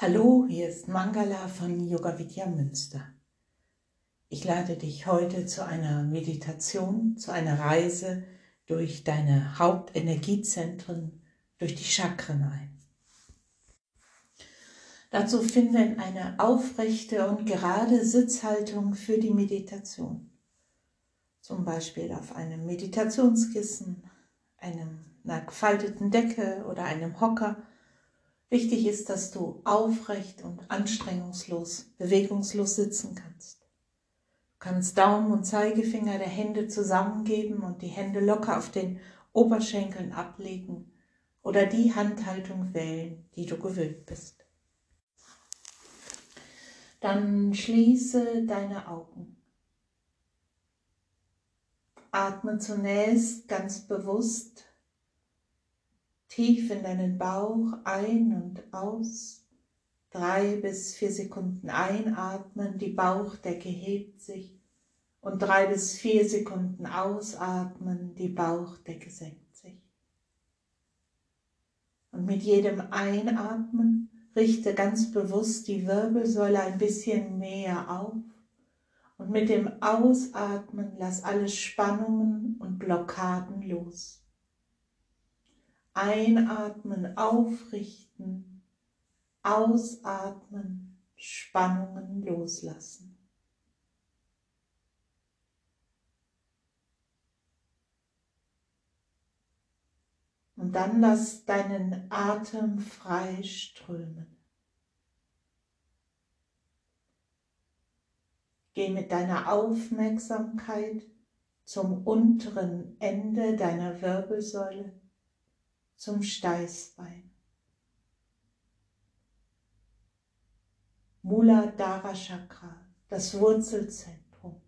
Hallo, hier ist Mangala von Yoga Vidya Münster. Ich lade dich heute zu einer Meditation, zu einer Reise durch deine Hauptenergiezentren, durch die Chakren ein. Dazu finde eine aufrechte und gerade Sitzhaltung für die Meditation. Zum Beispiel auf einem Meditationskissen, einer gefalteten Decke oder einem Hocker Wichtig ist, dass du aufrecht und anstrengungslos, bewegungslos sitzen kannst. Du kannst Daumen und Zeigefinger der Hände zusammengeben und die Hände locker auf den Oberschenkeln ablegen oder die Handhaltung wählen, die du gewöhnt bist. Dann schließe deine Augen. Atme zunächst ganz bewusst tief in deinen Bauch ein und aus. Drei bis vier Sekunden einatmen, die Bauchdecke hebt sich. Und drei bis vier Sekunden ausatmen, die Bauchdecke senkt sich. Und mit jedem Einatmen richte ganz bewusst die Wirbelsäule ein bisschen mehr auf. Und mit dem Ausatmen lass alle Spannungen und Blockaden los. Einatmen, aufrichten, ausatmen, Spannungen loslassen. Und dann lass deinen Atem frei strömen. Geh mit deiner Aufmerksamkeit zum unteren Ende deiner Wirbelsäule zum Steißbein. Muladhara Chakra, das Wurzelzentrum.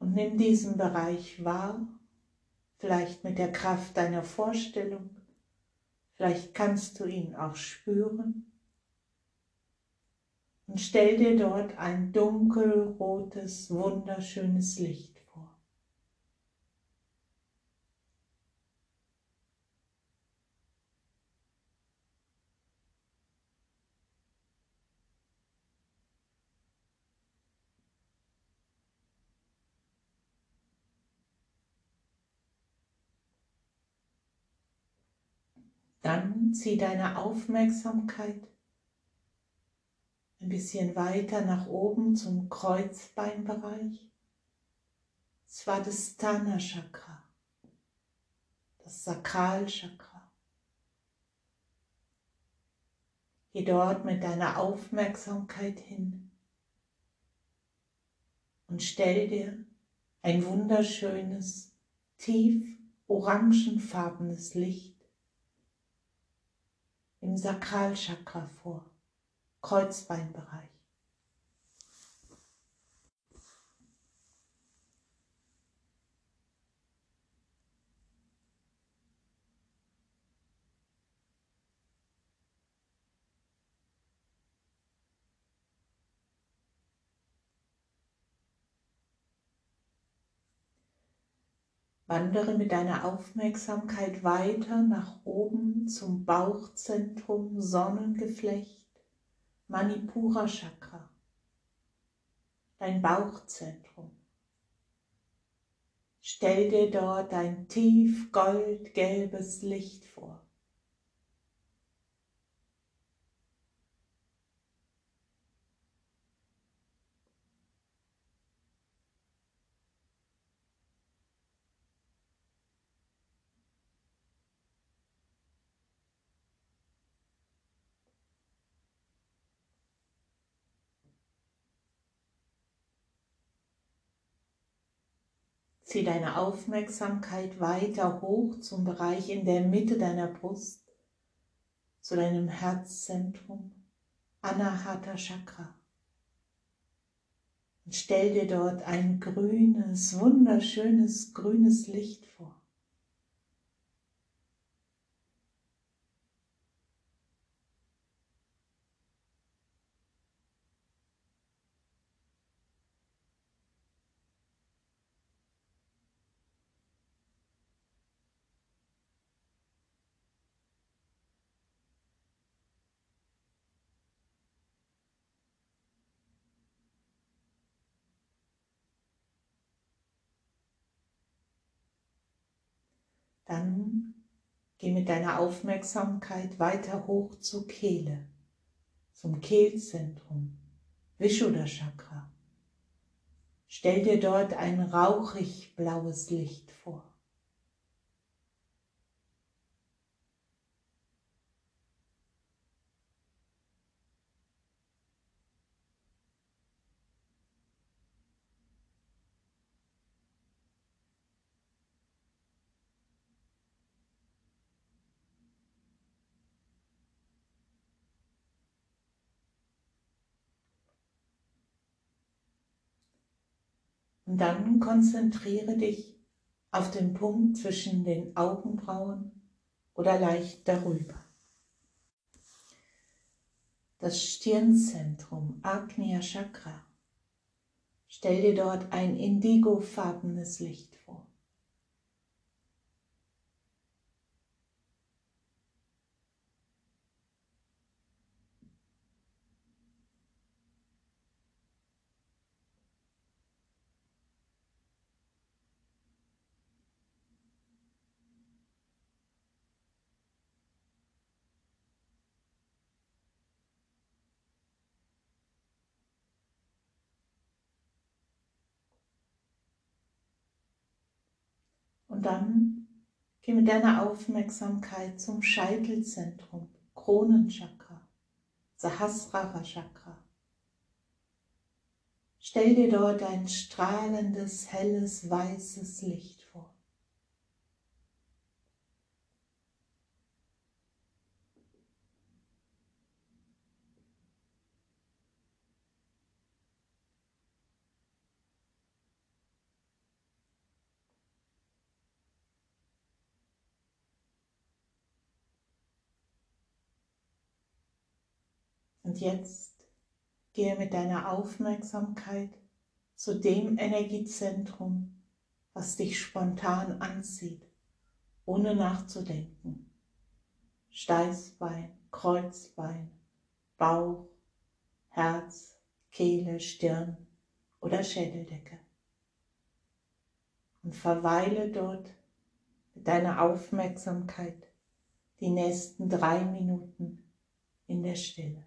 Und nimm diesen Bereich wahr, vielleicht mit der Kraft deiner Vorstellung, vielleicht kannst du ihn auch spüren. Und stell dir dort ein dunkelrotes, wunderschönes Licht Dann zieh deine Aufmerksamkeit ein bisschen weiter nach oben zum Kreuzbeinbereich. Svadhisthana Chakra, das Sakralchakra. Geh dort mit deiner Aufmerksamkeit hin und stell dir ein wunderschönes, tief orangenfarbenes Licht im Sakralchakra vor, Kreuzbeinbereich. Wandere mit deiner Aufmerksamkeit weiter nach oben zum Bauchzentrum, Sonnengeflecht, Manipura Chakra, dein Bauchzentrum. Stell dir dort ein tief goldgelbes Licht vor. Zieh deine Aufmerksamkeit weiter hoch zum Bereich in der Mitte deiner Brust, zu deinem Herzzentrum, Anahata Chakra. Und stell dir dort ein grünes, wunderschönes grünes Licht vor. Dann geh mit deiner Aufmerksamkeit weiter hoch zur Kehle, zum Kehlzentrum, Vishuddha Chakra. Stell dir dort ein rauchig blaues Licht vor. Und dann konzentriere dich auf den Punkt zwischen den Augenbrauen oder leicht darüber. Das Stirnzentrum, Agnya Chakra. Stell dir dort ein indigofarbenes Licht vor. Dann geh mit deiner Aufmerksamkeit zum Scheitelzentrum, Kronenchakra, Sahasrara Chakra. Stell dir dort ein strahlendes, helles, weißes Licht vor. Und jetzt gehe mit deiner Aufmerksamkeit zu dem Energiezentrum, was dich spontan anzieht, ohne nachzudenken. Steißbein, Kreuzbein, Bauch, Herz, Kehle, Stirn oder Schädeldecke. Und verweile dort mit deiner Aufmerksamkeit die nächsten drei Minuten in der Stille.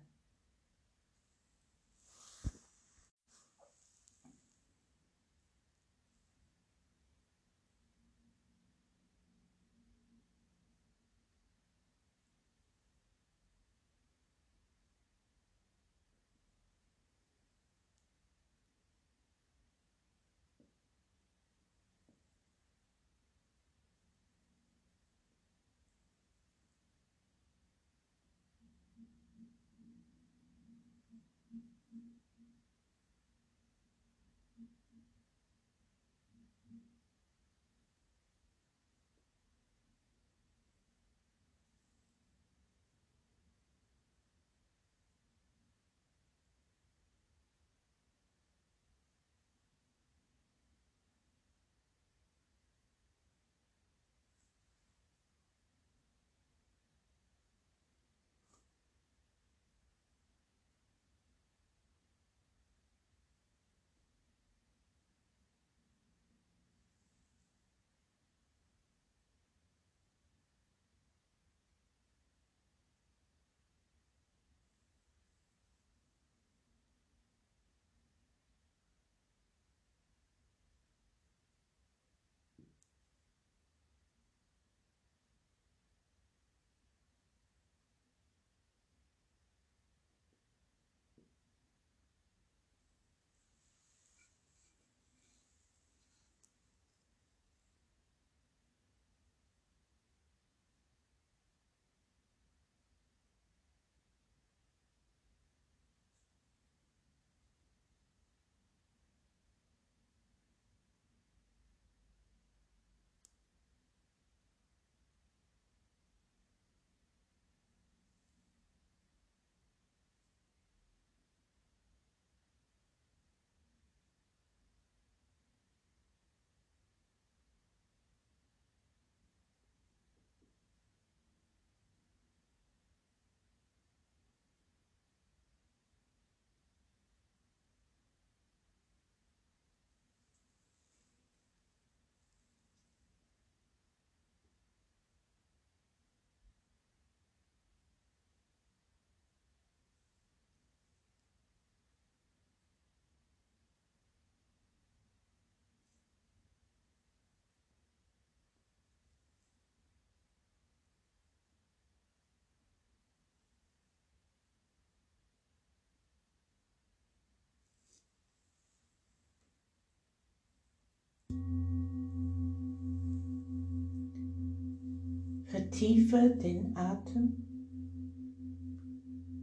Atme tiefer den Atem.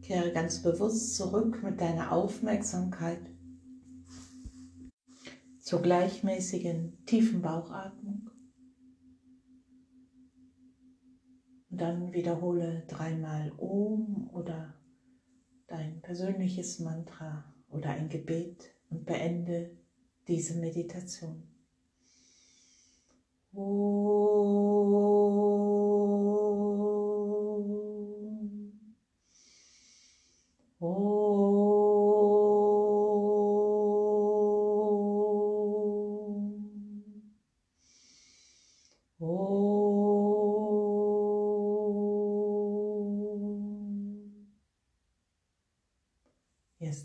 Kehre ganz bewusst zurück mit deiner Aufmerksamkeit zur gleichmäßigen tiefen Bauchatmung. Und dann wiederhole dreimal Om oder dein persönliches Mantra oder ein Gebet und beende diese Meditation. Hier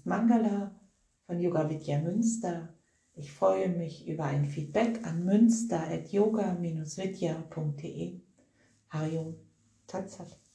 Mangala von Yoga Vidya Münster. Ich freue mich über ein Feedback an münster.yoga-vidya.de. Harium Tatsat.